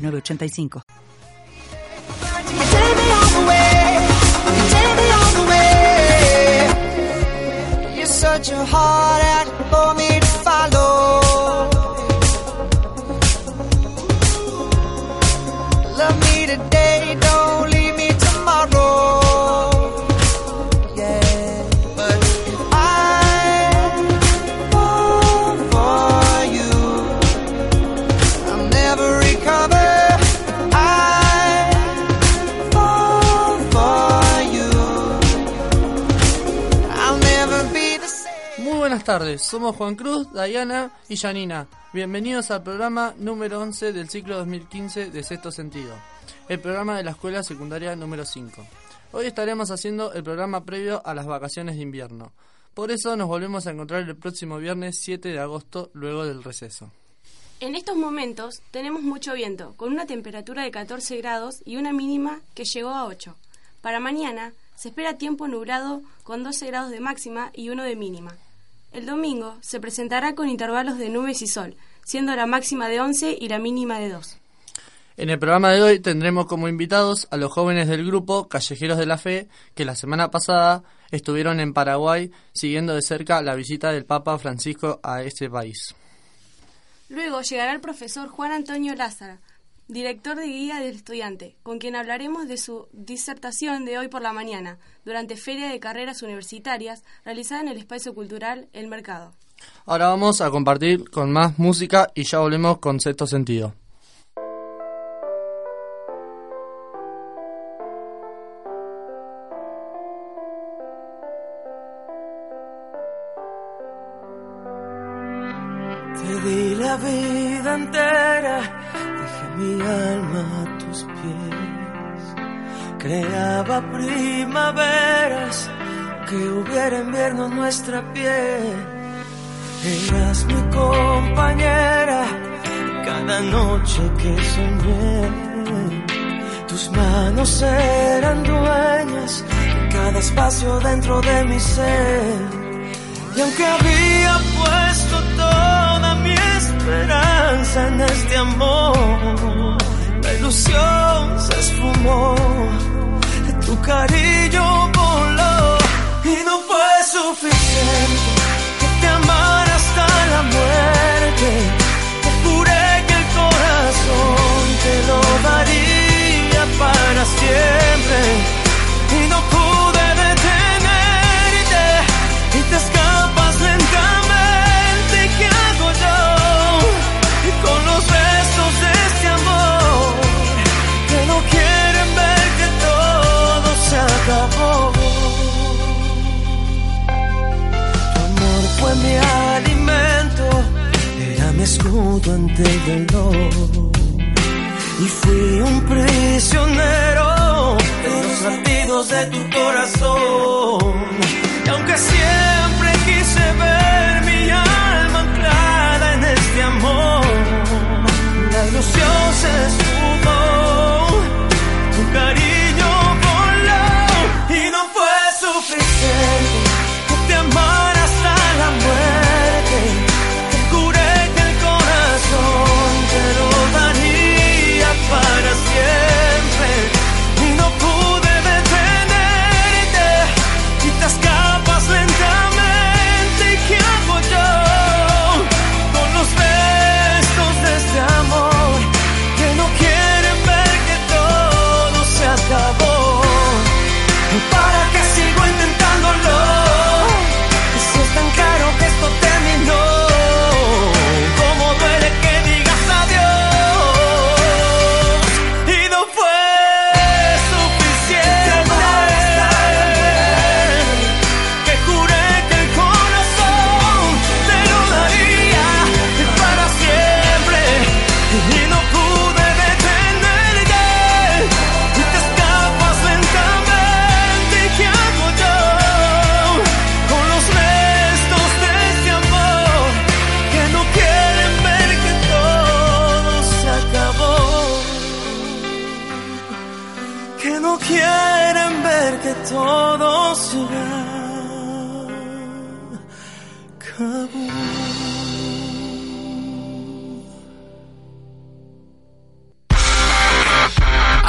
8985. such a hard for me to. Tardes, somos Juan Cruz, Dayana y Janina. Bienvenidos al programa número 11 del ciclo 2015 de Sexto Sentido, el programa de la escuela secundaria número 5. Hoy estaremos haciendo el programa previo a las vacaciones de invierno. Por eso nos volvemos a encontrar el próximo viernes 7 de agosto, luego del receso. En estos momentos tenemos mucho viento, con una temperatura de 14 grados y una mínima que llegó a 8. Para mañana se espera tiempo nublado con 12 grados de máxima y 1 de mínima. El domingo se presentará con intervalos de nubes y sol, siendo la máxima de 11 y la mínima de 2. En el programa de hoy tendremos como invitados a los jóvenes del grupo Callejeros de la Fe, que la semana pasada estuvieron en Paraguay siguiendo de cerca la visita del Papa Francisco a este país. Luego llegará el profesor Juan Antonio Lázaro, director de Guía del Estudiante, con quien hablaremos de su disertación de hoy por la mañana, durante Feria de Carreras Universitarias realizada en el Espacio Cultural El Mercado. Ahora vamos a compartir con más música y ya volvemos con sexto sentido. Primaveras, que hubiera invierno en nuestra piel. Eras mi compañera, cada noche que soñé. Tus manos eran dueñas de cada espacio dentro de mi ser. Y aunque había puesto toda mi esperanza en este amor, la ilusión se esfumó, tu cariño voló y no fue suficiente que te amara hasta la muerte. Te juré que el corazón te lo daría para siempre y no pude mi alimento, era mi escudo ante el dolor. Y fui un prisionero de los latidos de tu corazón. Y aunque siempre quise ver mi alma anclada en este amor, la ilusión se esfumó,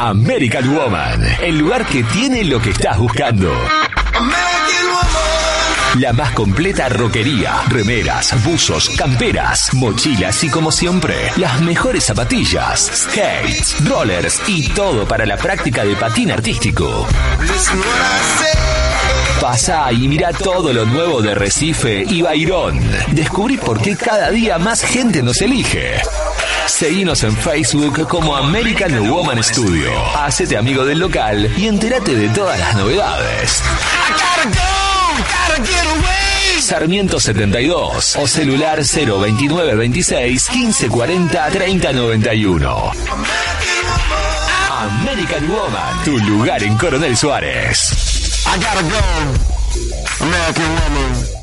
American Woman, el lugar que tiene lo que estás buscando. La más completa roquería, remeras, buzos, camperas, mochilas y como siempre, las mejores zapatillas, skates, rollers y todo para la práctica de patín artístico. Pasa y mira todo lo nuevo de Recife y Bairón. Descubrí por qué cada día más gente nos elige. Seguinos en Facebook como American Woman Studio. Hacete amigo del local y entérate de todas las novedades. Sarmiento 72 o celular 029 26 15 40 30 91. American Woman, tu lugar en Coronel Suárez. I gotta go. American woman.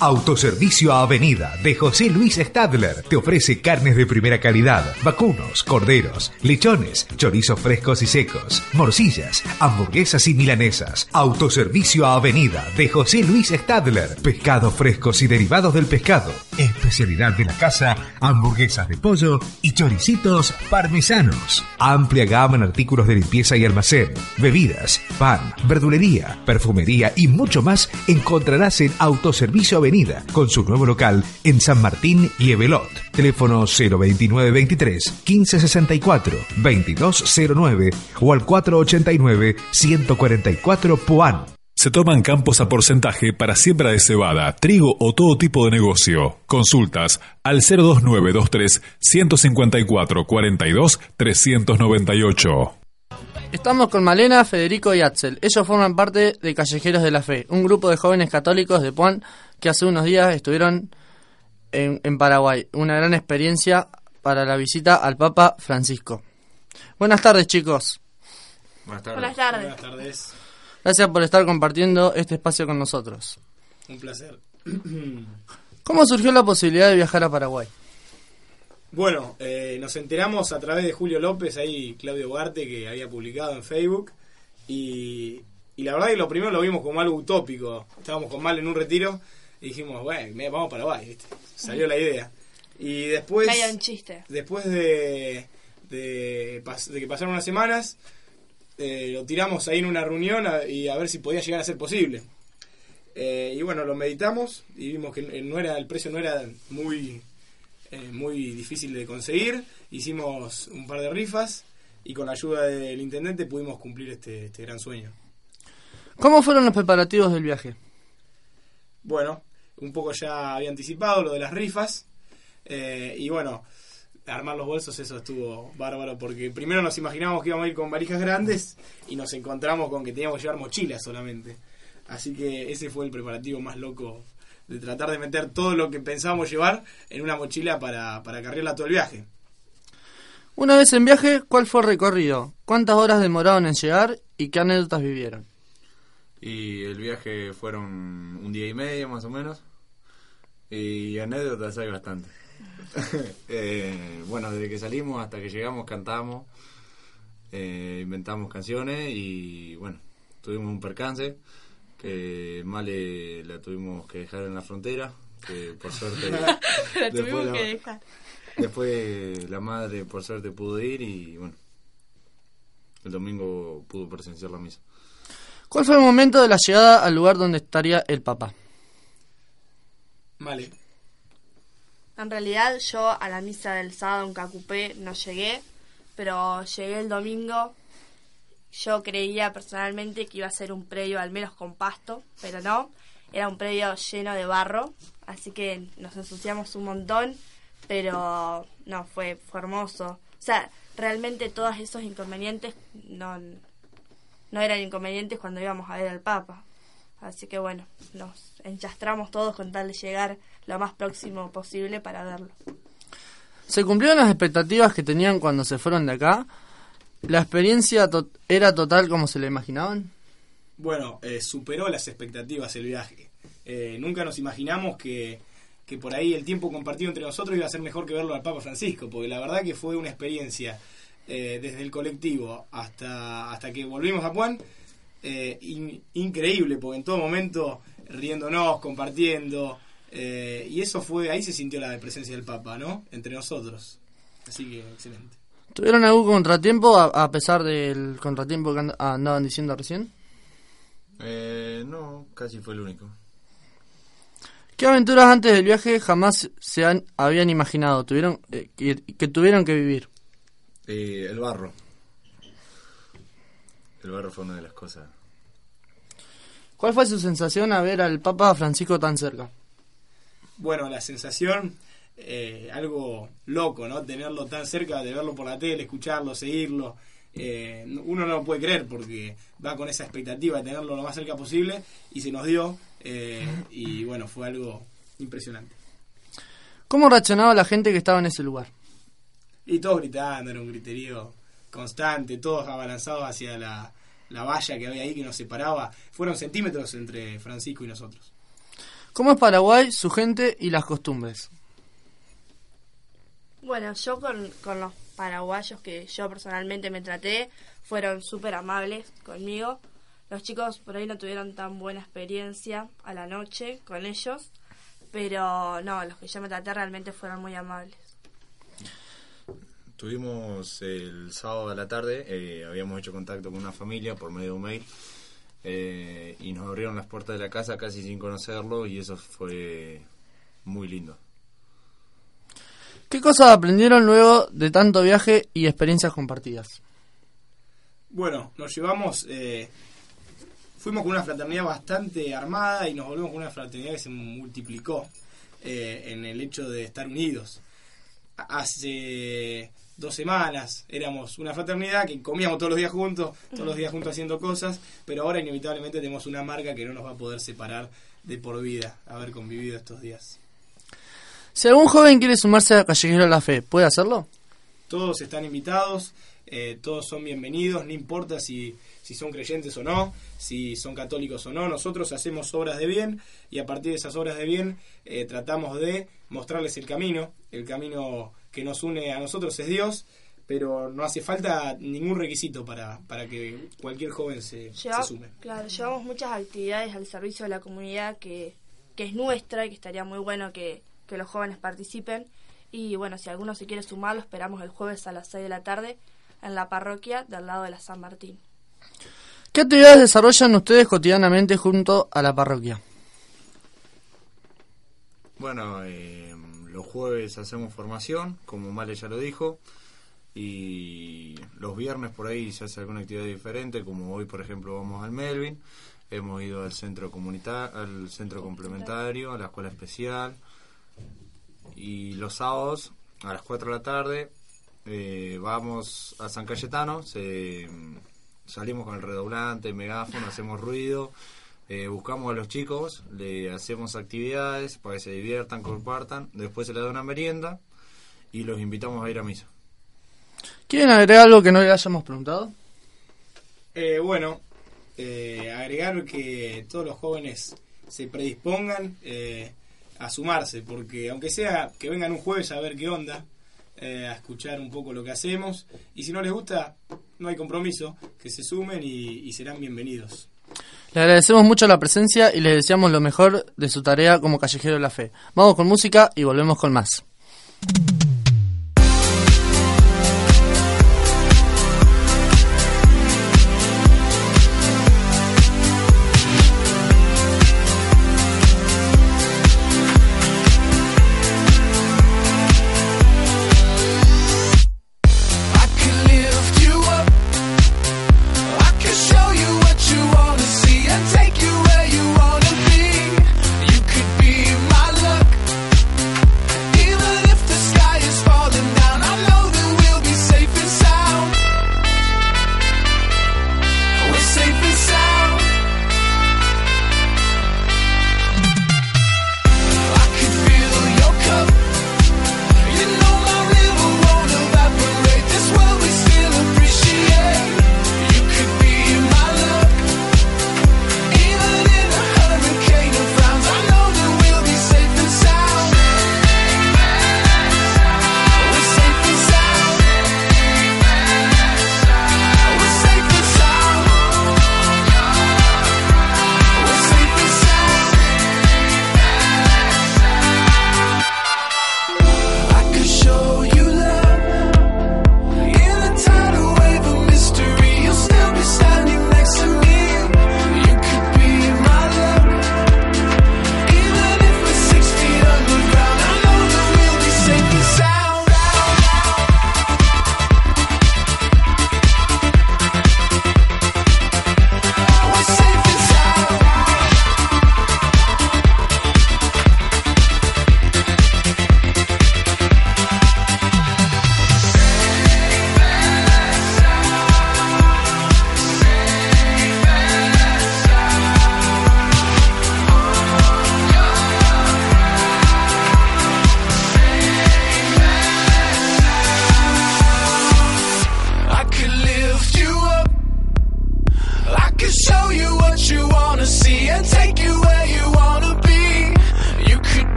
Autoservicio Avenida de José Luis Stadler te ofrece carnes de primera calidad, vacunos, corderos, lechones, chorizos frescos y secos, morcillas, hamburguesas y milanesas. Autoservicio Avenida de José Luis Stadler, pescados frescos y derivados del pescado. Especialidad de la casa, hamburguesas de pollo y choricitos parmesanos. Amplia gama en artículos de limpieza y almacén, bebidas, pan, verdulería, perfumería y mucho más encontrarás en Autoservicio Avenida con su nuevo local en San Martín y Evelot. Teléfono 02923 1564 2209 o al 489 144 Puan. Se toman campos a porcentaje para siembra de cebada, trigo o todo tipo de negocio. Consultas al 02923 154 42 398. Estamos con Malena, Federico y Axel. Ellos forman parte de Callejeros de la Fe, un grupo de jóvenes católicos de Puan que hace unos días estuvieron en, en Paraguay. Una gran experiencia para la visita al Papa Francisco. Buenas tardes, chicos. Buenas tardes. Buenas tardes. Buenas tardes. Gracias por estar compartiendo este espacio con nosotros. Un placer. ¿Cómo surgió la posibilidad de viajar a Paraguay? Bueno, eh, nos enteramos a través de Julio López, ahí Claudio Ugarte, que había publicado en Facebook. Y, y la verdad que lo primero lo vimos como algo utópico. Estábamos con Mal en un retiro y dijimos, bueno, vamos a Paraguay, ¿viste? Salió la idea. Y después, Medio un chiste. después de, de, que pasaron unas semanas, eh, lo tiramos ahí en una reunión a- y a ver si podía llegar a ser posible. Eh, y bueno, lo meditamos y vimos que eh, no era el precio no era muy eh, muy difícil de conseguir. Hicimos un par de rifas y con la ayuda del intendente pudimos cumplir este, este gran sueño. ¿Cómo fueron los preparativos del viaje? Bueno, un poco ya había anticipado lo de las rifas. eh, y bueno, armar los bolsos, eso estuvo bárbaro. Porque primero nos imaginábamos que íbamos a ir con valijas grandes y nos encontramos con que teníamos que llevar mochilas solamente. Así que ese fue el preparativo más loco de tratar de meter todo lo que pensábamos llevar en una mochila para, para cargarla todo el viaje. Una vez en viaje, ¿cuál fue el recorrido? ¿Cuántas horas demoraron en llegar y qué anécdotas vivieron? Y el viaje fueron un día y medio más o menos. Y anécdotas hay bastante. Eh, bueno, desde que salimos hasta que llegamos cantamos, eh, inventamos canciones y bueno, tuvimos un percance que Male la tuvimos que dejar en la frontera, que por suerte... La tuvimos la- que dejar. Después la madre por suerte pudo ir y bueno, el domingo pudo presenciar la misa. ¿Cuál fue el momento de la llegada al lugar donde estaría el Papa? Vale. En realidad yo a la misa del sábado en Cacupé no llegué, pero llegué el domingo. Yo creía personalmente que iba a ser un predio al menos con pasto, pero no. Era un predio lleno de barro, así que nos ensuciamos un montón, pero no, fue, fue hermoso. O sea, realmente todos esos inconvenientes no, no eran inconvenientes cuando íbamos a ver al Papa. Así que bueno, nos enchastramos todos con tal de llegar lo más próximo posible para verlo. ¿Se cumplieron las expectativas que tenían cuando se fueron de acá? ¿La experiencia to- era total como se la imaginaban? Bueno, eh, superó las expectativas el viaje. Eh, nunca nos imaginamos que, que por ahí el tiempo compartido entre nosotros iba a ser mejor que verlo al Papa Francisco, porque la verdad que fue una experiencia eh, desde el colectivo hasta, hasta que volvimos a Puan, eh, in- increíble, porque en todo momento riéndonos, compartiendo, eh, y eso fue, ahí se sintió la presencia del Papa, ¿no? Entre nosotros. Así que excelente. ¿Tuvieron algún contratiempo a, a pesar del contratiempo que and- andaban diciendo recién? Eh, no, casi fue el único. ¿Qué aventuras antes del viaje jamás se han, habían imaginado tuvieron eh, que, que tuvieron que vivir? Eh, el barro. El barro fue una de las cosas. ¿Cuál fue su sensación a ver al Papa Francisco tan cerca? Bueno, la sensación, eh, algo loco, ¿no? Tenerlo tan cerca, de verlo por la tele, escucharlo, seguirlo. Eh, uno no lo puede creer porque va con esa expectativa de tenerlo lo más cerca posible y se nos dio. eh, y bueno, fue algo impresionante. ¿Cómo reaccionaba la gente que estaba en ese lugar? Y todos gritando, era un griterío constante, todos abalanzados hacia la, la valla que había ahí que nos separaba. Fueron centímetros entre Francisco y nosotros. ¿Cómo es Paraguay, su gente y las costumbres? Bueno, yo con, con los paraguayos que yo personalmente me traté, fueron súper amables conmigo. Los chicos por ahí no tuvieron tan buena experiencia a la noche con ellos, pero no, los que yo me traté realmente fueron muy amables. Tuvimos el sábado a la tarde, eh, habíamos hecho contacto con una familia por medio de un mail eh, y nos abrieron las puertas de la casa casi sin conocerlo y eso fue muy lindo. ¿Qué cosas aprendieron luego de tanto viaje y experiencias compartidas? Bueno, nos llevamos, eh, fuimos con una fraternidad bastante armada y nos volvimos con una fraternidad que se multiplicó eh, en el hecho de estar unidos. Hace dos semanas éramos una fraternidad que comíamos todos los días juntos, todos los días juntos haciendo cosas, pero ahora inevitablemente tenemos una marca que no nos va a poder separar de por vida, haber convivido estos días. Si algún joven quiere sumarse a Callejero de la Fe, ¿puede hacerlo? Todos están invitados, eh, todos son bienvenidos, no importa si, si son creyentes o no, si son católicos o no, nosotros hacemos obras de bien y a partir de esas obras de bien eh, tratamos de mostrarles el camino, el camino que nos une a nosotros es Dios, pero no hace falta ningún requisito para, para que cualquier joven se, se Lleva- sume. claro, llevamos muchas actividades al servicio de la comunidad que, que es nuestra y que estaría muy bueno que, que los jóvenes participen. Y bueno, si alguno se quiere sumar, lo esperamos el jueves a las 6 de la tarde en la parroquia del lado de la San Martín. ¿Qué actividades desarrollan ustedes cotidianamente junto a la parroquia? Bueno, eh, los jueves hacemos formación, como Male ya lo dijo, y los viernes por ahí se hace alguna actividad diferente, como hoy por ejemplo vamos al Melvin, hemos ido al centro comunitario, al centro complementario, a la escuela especial, y los sábados a las 4 de la tarde eh, vamos a San Cayetano, se, salimos con el redoblante, megáfono, hacemos ruido, eh, buscamos a los chicos, le hacemos actividades para que se diviertan, compartan, después se les da una merienda y los invitamos a ir a misa. ¿Quieren agregar algo que no le hayamos preguntado? Eh, bueno, eh, agregar que todos los jóvenes se predispongan eh, a sumarse, porque aunque sea que vengan un jueves a ver qué onda, eh, a escuchar un poco lo que hacemos, y si no les gusta, no hay compromiso, que se sumen y, y serán bienvenidos. Le agradecemos mucho la presencia y les deseamos lo mejor de su tarea como Callejero de la Fe. Vamos con música y volvemos con más.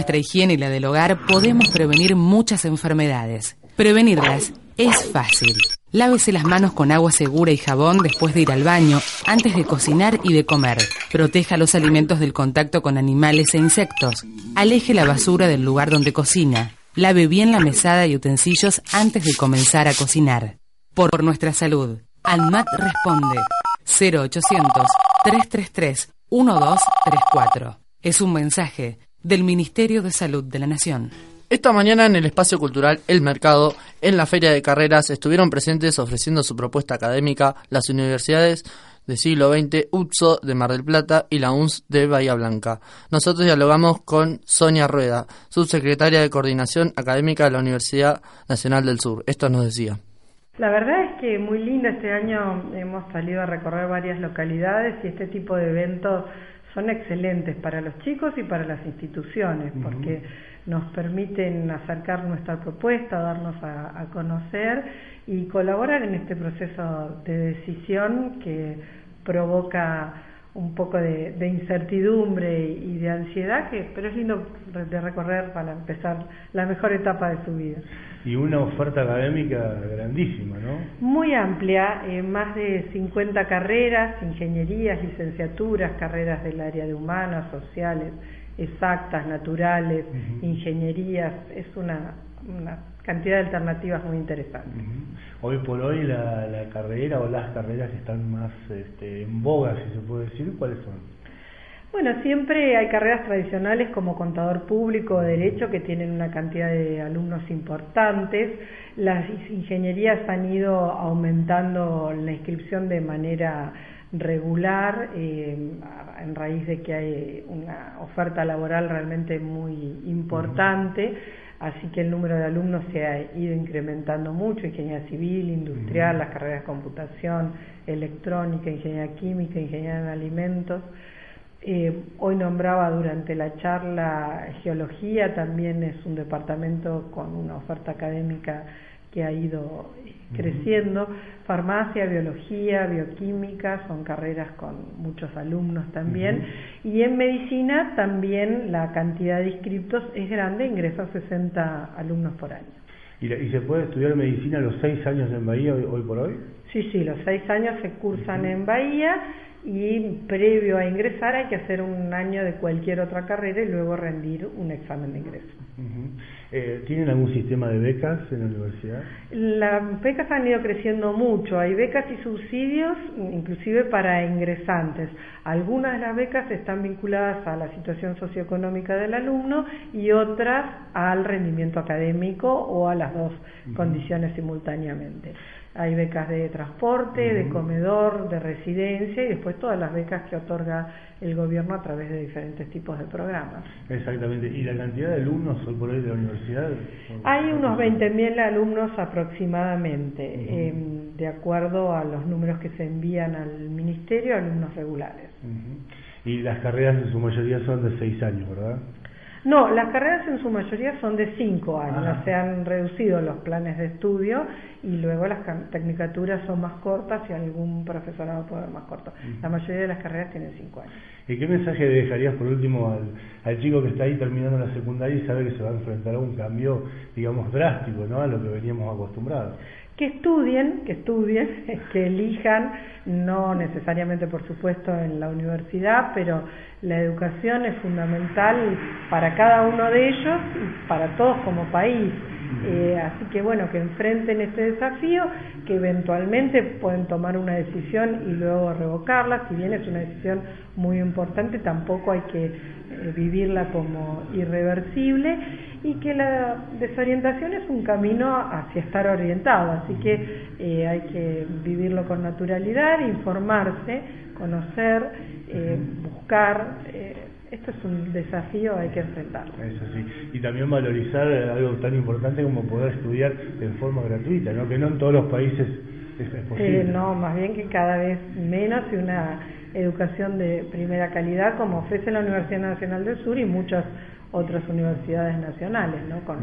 Nuestra higiene y la del hogar, podemos prevenir muchas enfermedades. Prevenirlas es fácil. Lávese las manos con agua segura y jabón después de ir al baño, antes de cocinar y de comer. Proteja los alimentos del contacto con animales e insectos. Aleje la basura del lugar donde cocina. Lave bien la mesada y utensilios antes de comenzar a cocinar. Por nuestra salud. ANMAT responde 0800 333 1234. Es un mensaje del Ministerio de Salud de la Nación. Esta mañana en el espacio cultural El Mercado, en la Feria de Carreras, estuvieron presentes ofreciendo su propuesta académica las universidades del siglo XX, UTSO de Mar del Plata y la UNS de Bahía Blanca. Nosotros dialogamos con Sonia Rueda, subsecretaria de Coordinación Académica de la Universidad Nacional del Sur. Esto nos decía. La verdad es que muy lindo este año hemos salido a recorrer varias localidades y este tipo de eventos son excelentes para los chicos y para las instituciones porque nos permiten acercar nuestra propuesta, darnos a, a conocer y colaborar en este proceso de decisión que provoca un poco de, de incertidumbre y de ansiedad, que, pero es lindo de recorrer para empezar la mejor etapa de su vida. Y una oferta académica grandísima, ¿no? Muy amplia, eh, más de 50 carreras, ingenierías, licenciaturas, carreras del área de humanas, sociales, exactas, naturales, ingenierías, es una, una cantidad de alternativas muy interesantes. Hoy por hoy la, la carrera o las carreras que están más este, en boga, si se puede decir, ¿cuáles son? Bueno, siempre hay carreras tradicionales como contador público o derecho que tienen una cantidad de alumnos importantes. Las ingenierías han ido aumentando la inscripción de manera regular eh, en raíz de que hay una oferta laboral realmente muy importante, así que el número de alumnos se ha ido incrementando mucho, ingeniería civil, industrial, las carreras de computación, electrónica, ingeniería química, ingeniería en alimentos. Eh, hoy nombraba durante la charla geología, también es un departamento con una oferta académica que ha ido creciendo. Farmacia, biología, bioquímica, son carreras con muchos alumnos también. Y en medicina también la cantidad de inscriptos es grande, ingresa 60 alumnos por año. ¿Y, la- y se puede estudiar medicina los seis años en Bahía hoy, hoy por hoy? Sí, sí, los seis años se cursan en Bahía y previo a ingresar hay que hacer un año de cualquier otra carrera y luego rendir un examen de ingreso. Eh, ¿Tienen algún sistema de becas en la universidad? Las becas han ido creciendo mucho, hay becas y subsidios inclusive para ingresantes. Algunas de las becas están vinculadas a la situación socioeconómica del alumno y otras al rendimiento académico o a las dos condiciones simultáneamente. Hay becas de transporte, de comedor, de residencia y después todas las becas que otorga el gobierno a través de diferentes tipos de programas. Exactamente. ¿Y la cantidad de alumnos hoy por hoy de la universidad? Hay unos 20.000 alumnos aproximadamente, eh, de acuerdo a los números que se envían al ministerio, alumnos regulares. Y las carreras en su mayoría son de seis años, ¿verdad? No, las carreras en su mayoría son de 5 años, Ajá. se han reducido los planes de estudio y luego las tecnicaturas son más cortas y algún profesorado puede ser más corto. La mayoría de las carreras tienen 5 años. ¿Y qué mensaje dejarías por último al, al chico que está ahí terminando la secundaria y sabe que se va a enfrentar a un cambio, digamos, drástico, ¿no? A lo que veníamos acostumbrados. Que estudien, que estudien, que elijan, no necesariamente por supuesto en la universidad, pero la educación es fundamental para cada uno de ellos y para todos como país. Eh, así que bueno, que enfrenten este desafío, que eventualmente pueden tomar una decisión y luego revocarla, si bien es una decisión muy importante, tampoco hay que eh, vivirla como irreversible. Y que la desorientación es un camino hacia estar orientado, así que eh, hay que vivirlo con naturalidad, informarse, conocer, buscar. Esto es un desafío, hay que enfrentarlo. Eso sí. Y también valorizar algo tan importante como poder estudiar en forma gratuita, ¿no? Que no en todos los países es, es posible. Eh, no, más bien que cada vez menos y una educación de primera calidad como ofrece la Universidad Nacional del Sur y muchas otras universidades nacionales, ¿no? con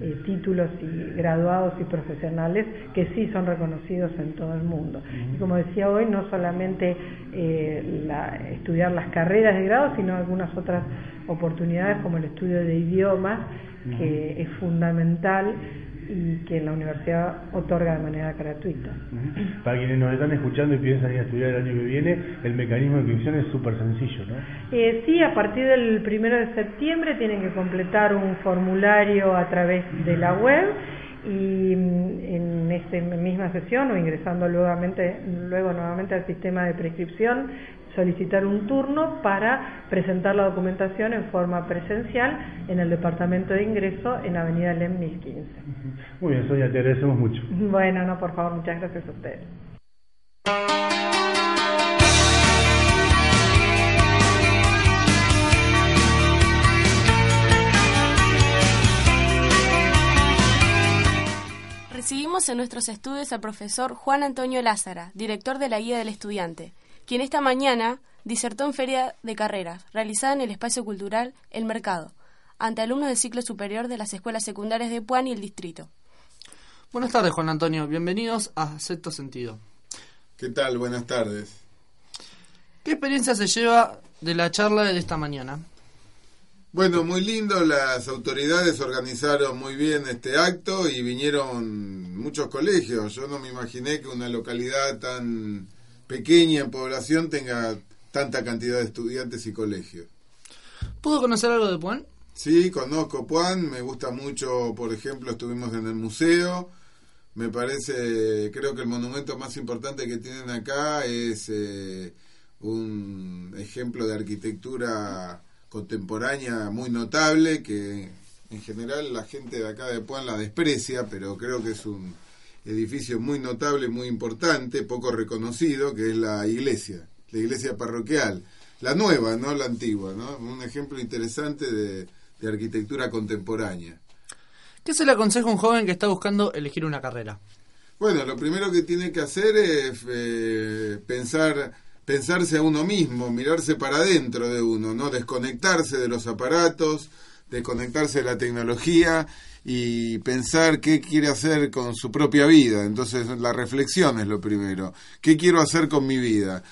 eh, títulos y graduados y profesionales que sí son reconocidos en todo el mundo. Y como decía hoy, no solamente eh, la- estudiar las carreras de grado, sino algunas otras oportunidades como el estudio de idiomas, que es fundamental y que la universidad otorga de manera gratuita. Para quienes nos están escuchando y piensan ir a estudiar el año que viene, el mecanismo de inscripción es súper sencillo, ¿no? Eh, sí, a partir del primero de septiembre tienen que completar un formulario a través de la web y mm, en esta misma sesión o ingresando nuevamente, luego nuevamente al sistema de prescripción solicitar un turno para presentar la documentación en forma presencial en el departamento de ingreso en Avenida LEM 1015. Muy bien, Sonia, te agradecemos mucho. Bueno, no, por favor, muchas gracias a ustedes. Recibimos en nuestros estudios al profesor Juan Antonio Lázara, director de la Guía del Estudiante, quien esta mañana disertó en Feria de Carreras, realizada en el espacio cultural El Mercado, ante alumnos del ciclo superior de las escuelas secundarias de Puan y el distrito. Buenas tardes, Juan Antonio. Bienvenidos a Sexto Sentido. ¿Qué tal? Buenas tardes. ¿Qué experiencia se lleva de la charla de esta mañana? Bueno, muy lindo, las autoridades organizaron muy bien este acto y vinieron muchos colegios. Yo no me imaginé que una localidad tan pequeña en población tenga tanta cantidad de estudiantes y colegios. ¿Pudo conocer algo de Puan? Sí, conozco Puan, me gusta mucho, por ejemplo, estuvimos en el museo. Me parece, creo que el monumento más importante que tienen acá es eh, un ejemplo de arquitectura contemporánea muy notable que en general la gente de acá de Puan la desprecia, pero creo que es un edificio muy notable, muy importante, poco reconocido, que es la iglesia, la iglesia parroquial, la nueva, no la antigua, ¿no? Un ejemplo interesante de, de arquitectura contemporánea. ¿Qué se le aconseja a un joven que está buscando elegir una carrera? Bueno, lo primero que tiene que hacer es eh, pensar, pensarse a uno mismo, mirarse para adentro de uno, no desconectarse de los aparatos, desconectarse de la tecnología y pensar qué quiere hacer con su propia vida. Entonces, la reflexión es lo primero. ¿Qué quiero hacer con mi vida?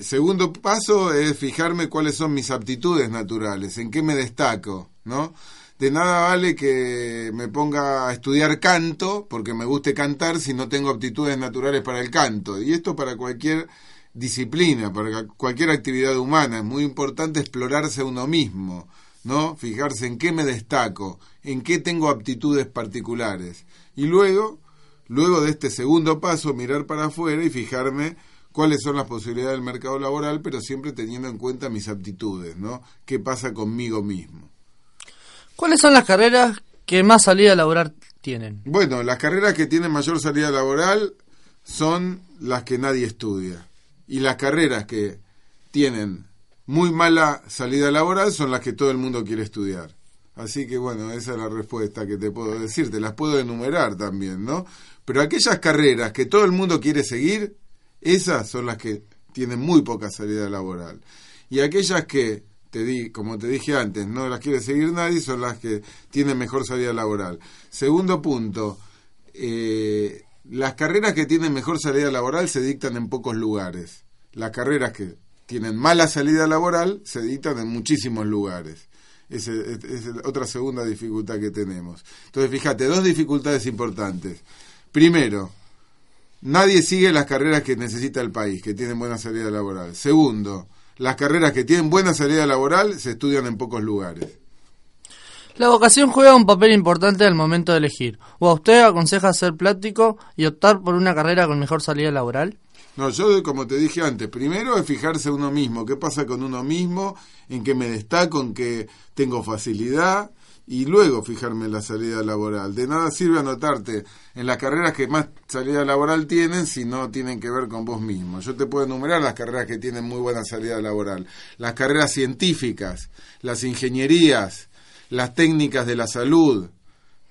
Segundo paso es fijarme cuáles son mis aptitudes naturales, en qué me destaco, ¿no? De nada vale que me ponga a estudiar canto, porque me guste cantar, si no tengo aptitudes naturales para el canto. Y esto para cualquier disciplina, para cualquier actividad humana. Es muy importante explorarse a uno mismo, ¿no? Fijarse en qué me destaco, en qué tengo aptitudes particulares. Y luego, luego de este segundo paso, mirar para afuera y fijarme cuáles son las posibilidades del mercado laboral, pero siempre teniendo en cuenta mis aptitudes, ¿no? ¿Qué pasa conmigo mismo? ¿Cuáles son las carreras que más salida laboral tienen? Bueno, las carreras que tienen mayor salida laboral son las que nadie estudia. Y las carreras que tienen muy mala salida laboral son las que todo el mundo quiere estudiar. Así que bueno, esa es la respuesta que te puedo decir. Te las puedo enumerar también, ¿no? Pero aquellas carreras que todo el mundo quiere seguir, esas son las que tienen muy poca salida laboral. Y aquellas que, te di, como te dije antes, no las quiere seguir nadie, son las que tienen mejor salida laboral. Segundo punto, eh, las carreras que tienen mejor salida laboral se dictan en pocos lugares. Las carreras que tienen mala salida laboral se dictan en muchísimos lugares. Esa es, otra segunda dificultad que tenemos. Entonces, fíjate, dos dificultades importantes. Primero, nadie sigue las carreras que necesita el país, que tienen buena salida laboral. Segundo, las carreras que tienen buena salida laboral se estudian en pocos lugares. La vocación juega un papel importante al momento de elegir. ¿O a usted aconseja ser práctico y optar por una carrera con mejor salida laboral? No, yo como te dije antes, primero es fijarse uno mismo, qué pasa con uno mismo, en qué me destaco, en qué tengo facilidad y luego fijarme en la salida laboral. De nada sirve anotarte en las carreras que más salida laboral tienen si no tienen que ver con vos mismo. Yo te puedo enumerar las carreras que tienen muy buena salida laboral. Las carreras científicas, las ingenierías, las técnicas de la salud,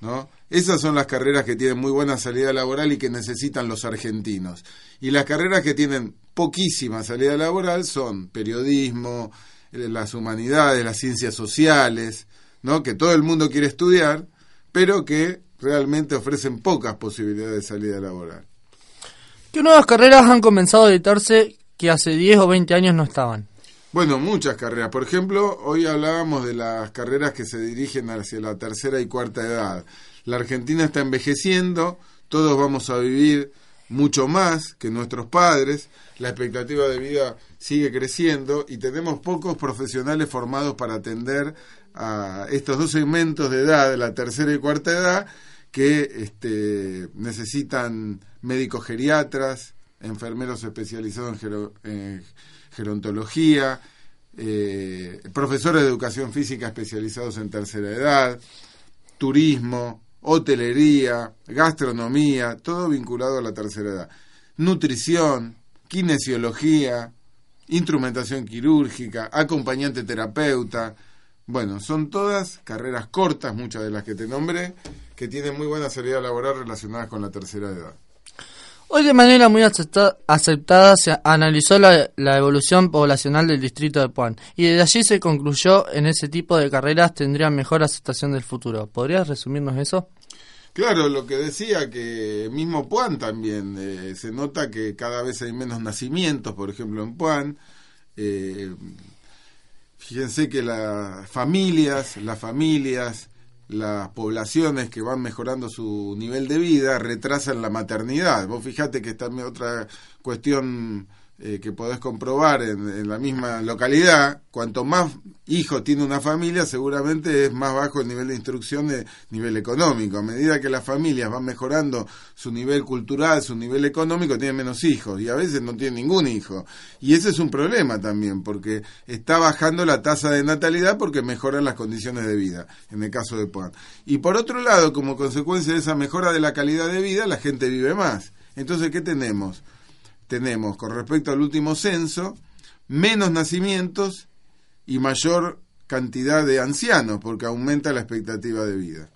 ¿no? Esas son las carreras que tienen muy buena salida laboral y que necesitan los argentinos. Y las carreras que tienen poquísima salida laboral son periodismo, eh, las humanidades, las ciencias sociales, ¿no? Que todo el mundo quiere estudiar, pero que realmente ofrecen pocas posibilidades de salida laboral. ¿Qué nuevas carreras han comenzado a editarse que hace 10 o 20 años no estaban? Bueno, muchas carreras. Por ejemplo, hoy hablábamos de las carreras que se dirigen hacia la tercera y cuarta edad. La Argentina está envejeciendo, todos vamos a vivir mucho más que nuestros padres, la expectativa de vida sigue creciendo y tenemos pocos profesionales formados para atender a estos dos segmentos de edad, la tercera y cuarta edad, que este, necesitan médicos geriatras, enfermeros especializados en en gerontología, eh, profesores de educación física especializados en tercera edad, turismo, hotelería, gastronomía, todo vinculado a la tercera edad. Nutrición, kinesiología, instrumentación quirúrgica, acompañante terapeuta. Bueno, son todas carreras cortas, muchas de las que te nombré, que tienen muy buena salida laboral relacionadas con la tercera edad. Hoy de manera muy acepta- aceptada se analizó la, la evolución poblacional del distrito de Puan y desde allí se concluyó en ese tipo de carreras tendrían mejor aceptación del futuro. ¿Podrías resumirnos eso? Claro, lo que decía que mismo Puan también eh, se nota que cada vez hay menos nacimientos, por ejemplo en Puan. Eh, fíjense que las familias, las familias, las poblaciones que van mejorando su nivel de vida retrasan la maternidad. Vos fijate que esta es otra cuestión eh, que podés comprobar en, la misma localidad. Cuanto más hijos tiene una familia, seguramente es más bajo el nivel de instrucción de nivel económico. A medida que las familias van mejorando su nivel cultural, su nivel económico, tienen menos hijos y a veces no tienen ningún hijo. Y ese es un problema también, porque está bajando la tasa de natalidad porque mejoran las condiciones de vida, en el caso de Puan. Y por otro lado, como consecuencia de esa mejora de la calidad de vida, la gente vive más. Entonces, ¿qué tenemos? Tenemos, con respecto al último censo, menos nacimientos y mayor cantidad de ancianos, porque aumenta la expectativa de vida.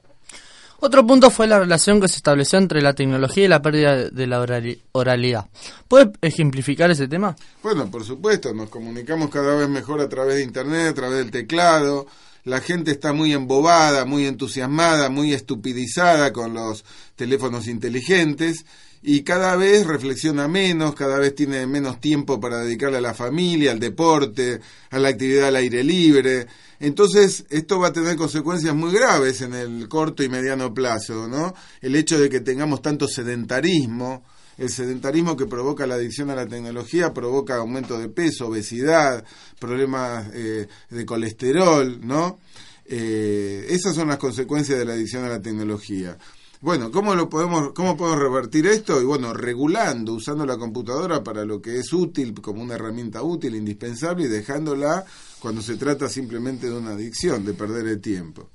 Otro punto fue la relación que se estableció entre la tecnología y la pérdida de la orali- oralidad. ¿Puede ejemplificar ese tema? Bueno, por supuesto, nos comunicamos cada vez mejor a través de Internet, a través del teclado. La gente está muy embobada, muy entusiasmada, muy estupidizada con los teléfonos inteligentes y cada vez reflexiona menos, cada vez tiene menos tiempo para dedicarle a la familia, al deporte, a la actividad al aire libre. Entonces, esto va a tener consecuencias muy graves en el corto y mediano plazo, ¿no? El hecho de que tengamos tanto sedentarismo, el sedentarismo que provoca la adicción a la tecnología provoca aumento de peso, obesidad, problemas eh, de colesterol, ¿no? Eh, esas son las consecuencias de la adicción a la tecnología. Bueno, ¿cómo lo podemos, cómo podemos revertir esto? Y bueno, regulando, usando la computadora para lo que es útil, como una herramienta útil, indispensable, y dejándola cuando se trata simplemente de una adicción, de perder el tiempo.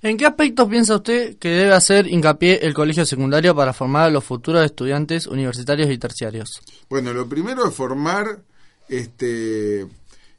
¿En qué aspectos piensa usted que debe hacer hincapié el colegio secundario para formar a los futuros estudiantes universitarios y terciarios? Bueno, lo primero es formar, este,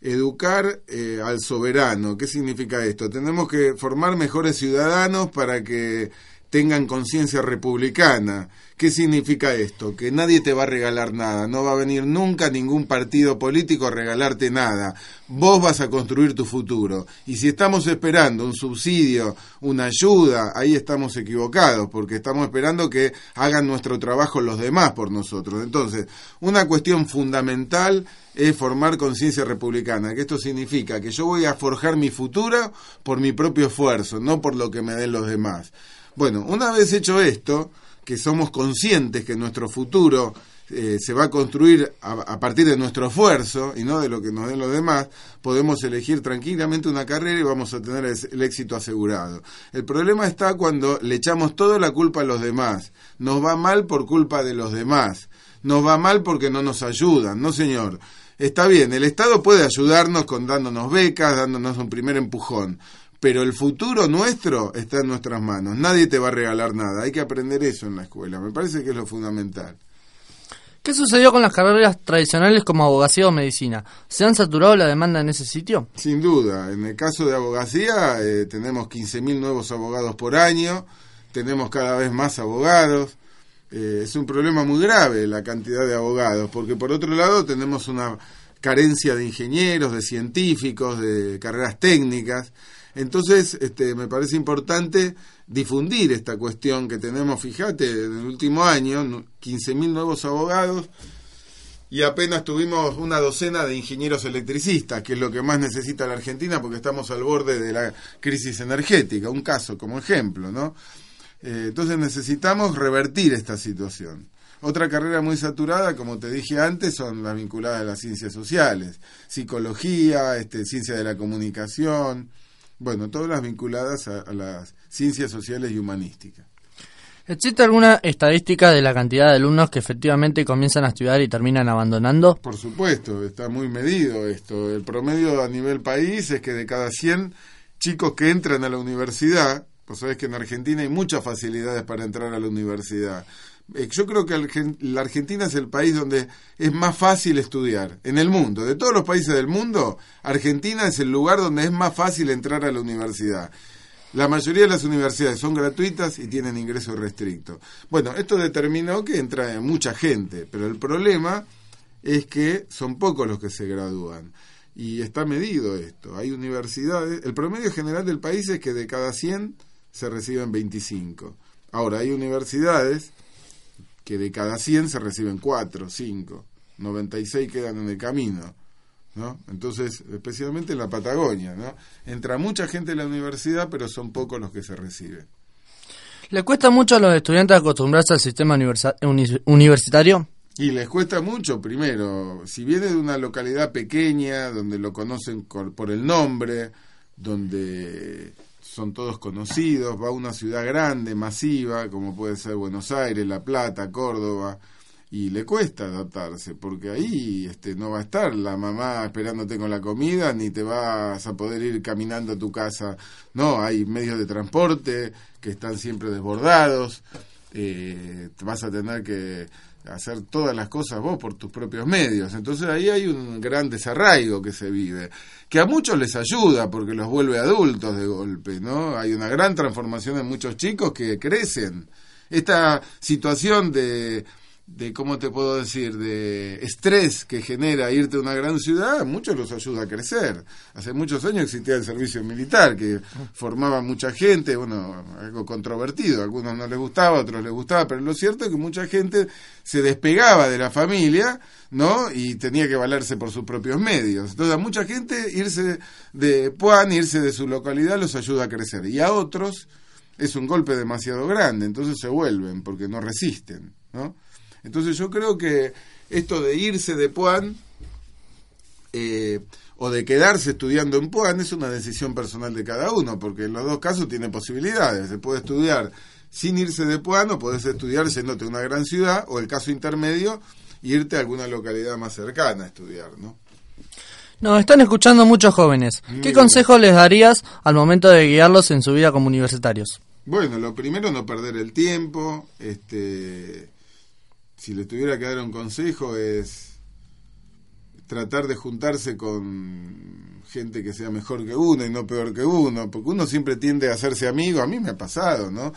educar eh, al soberano. ¿Qué significa esto? Tenemos que formar mejores ciudadanos para que tengan conciencia republicana. ¿Qué significa esto? Que nadie te va a regalar nada, no va a venir nunca ningún partido político a regalarte nada. Vos vas a construir tu futuro. Y si estamos esperando un subsidio, una ayuda, ahí estamos equivocados, porque estamos esperando que hagan nuestro trabajo los demás por nosotros. Entonces, una cuestión fundamental es formar conciencia republicana, que esto significa que yo voy a forjar mi futuro por mi propio esfuerzo, no por lo que me den los demás. Bueno, una vez hecho esto, que somos conscientes que nuestro futuro eh, se va a construir a, partir de nuestro esfuerzo y no de lo que nos den los demás, podemos elegir tranquilamente una carrera y vamos a tener el éxito asegurado. El problema está cuando le echamos toda la culpa a los demás. Nos va mal por culpa de los demás. Nos va mal porque no nos ayudan. No, señor. Está bien, el Estado puede ayudarnos con dándonos becas, dándonos un primer empujón, pero el futuro nuestro está en nuestras manos. Nadie te va a regalar nada. Hay que aprender eso en la escuela. Me parece que es lo fundamental. ¿Qué sucedió con las carreras tradicionales como abogacía o medicina? ¿Se han saturado la demanda en ese sitio? Sin duda, en el caso de abogacía eh, tenemos 15.000 nuevos abogados por año, tenemos cada vez más abogados. Eh, es un problema muy grave la cantidad de abogados, porque por otro lado tenemos una carencia de ingenieros, de científicos, de carreras técnicas. Entonces, este, me parece importante difundir esta cuestión que tenemos, fíjate, en el último año, nu- 15.000 nuevos abogados, y apenas tuvimos una docena de ingenieros electricistas, que es lo que más necesita la Argentina porque estamos al borde de la crisis energética, un caso como ejemplo, ¿no? Eh, entonces necesitamos revertir esta situación. Otra carrera muy saturada, como te dije antes, son las vinculadas a las ciencias sociales, psicología, este, ciencia de la comunicación, bueno, todas las vinculadas a, a las ciencias sociales y humanísticas. ¿Existe alguna estadística de la cantidad de alumnos que efectivamente comienzan a estudiar y terminan abandonando? Por supuesto, está muy medido esto. El promedio a nivel país es que de cada 100 chicos que entran a la universidad, pues sabes que en Argentina hay muchas facilidades para entrar a la universidad. Eh, Yo creo que la Argentina es el país donde es más fácil estudiar en el mundo. De todos los países del mundo, Argentina es el lugar donde es más fácil entrar a la universidad. La mayoría de las universidades son gratuitas y tienen ingreso restricto. Bueno, esto determinó que entra mucha gente, pero el problema es que son pocos los que se gradúan. Y está medido esto. Hay universidades. El promedio general del país es que de cada 100 se reciben 25. Ahora, hay universidades que de cada 100 se reciben 4, 5. 96 quedan en el camino. ¿no? Entonces, especialmente en la Patagonia, ¿no? Entra mucha gente en la universidad, pero son pocos los que se reciben. ¿Le cuesta mucho a los estudiantes acostumbrarse al sistema universitario? Y les cuesta mucho, primero, si viene de una localidad pequeña, donde lo conocen por el nombre, donde son todos conocidos, va a una ciudad grande, masiva, como puede ser Buenos Aires, La Plata, Córdoba, y le cuesta adaptarse, porque ahí este, no va a estar la mamá esperándote con la comida, ni te vas a poder ir caminando a tu casa. No, hay medios de transporte que están siempre desbordados, eh, vas a tener que hacer todas las cosas vos por tus propios medios. Entonces ahí hay un gran desarraigo que se vive, que a muchos les ayuda porque los vuelve adultos de golpe, ¿no? Hay una gran transformación en muchos chicos que crecen. Esta situación de de cómo te puedo decir de estrés que genera irte a una gran ciudad, muchos los ayuda a crecer. Hace muchos años existía el servicio militar que formaba mucha gente, bueno, algo controvertido, a algunos no les gustaba, a otros les gustaba, pero lo cierto es que mucha gente se despegaba de la familia, ¿no? Y tenía que valerse por sus propios medios. Entonces a mucha gente irse de Puan, irse de su localidad los ayuda a crecer y a otros es un golpe demasiado grande, entonces se vuelven porque no resisten, ¿no? Entonces yo creo que esto de irse de Puan eh, o de quedarse estudiando en Puan es una decisión personal de cada uno, porque en los dos casos tiene posibilidades. Se puede estudiar sin irse de Puan o podés estudiar yéndote a una gran ciudad o el caso intermedio, irte a alguna localidad más cercana a estudiar, ¿no? Nos están escuchando muchos jóvenes. ¿Qué Muy consejo les darías al momento de guiarlos en su vida como universitarios? Bueno, lo primero no perder el tiempo, este si le tuviera que dar un consejo es tratar de juntarse con gente que sea mejor que uno y no peor que uno, porque uno siempre tiende a hacerse amigo, a mí me ha pasado, ¿no?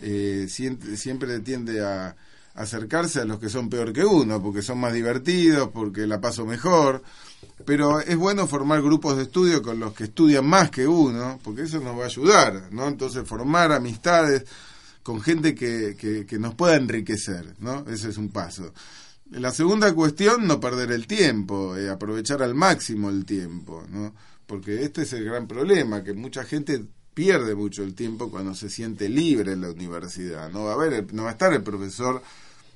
Eh, siempre, siempre tiende a acercarse a los que son peor que uno, porque son más divertidos, porque la paso mejor, pero es bueno formar grupos de estudio con los que estudian más que uno, porque eso nos va a ayudar, ¿no? Entonces formar amistades con gente que, que, nos pueda enriquecer, ¿no? Ese es un paso. La segunda cuestión, no perder el tiempo, eh, aprovechar al máximo el tiempo, ¿no? Porque este es el gran problema, que mucha gente pierde mucho el tiempo cuando se siente libre en la universidad. No va a haber, no va a estar el profesor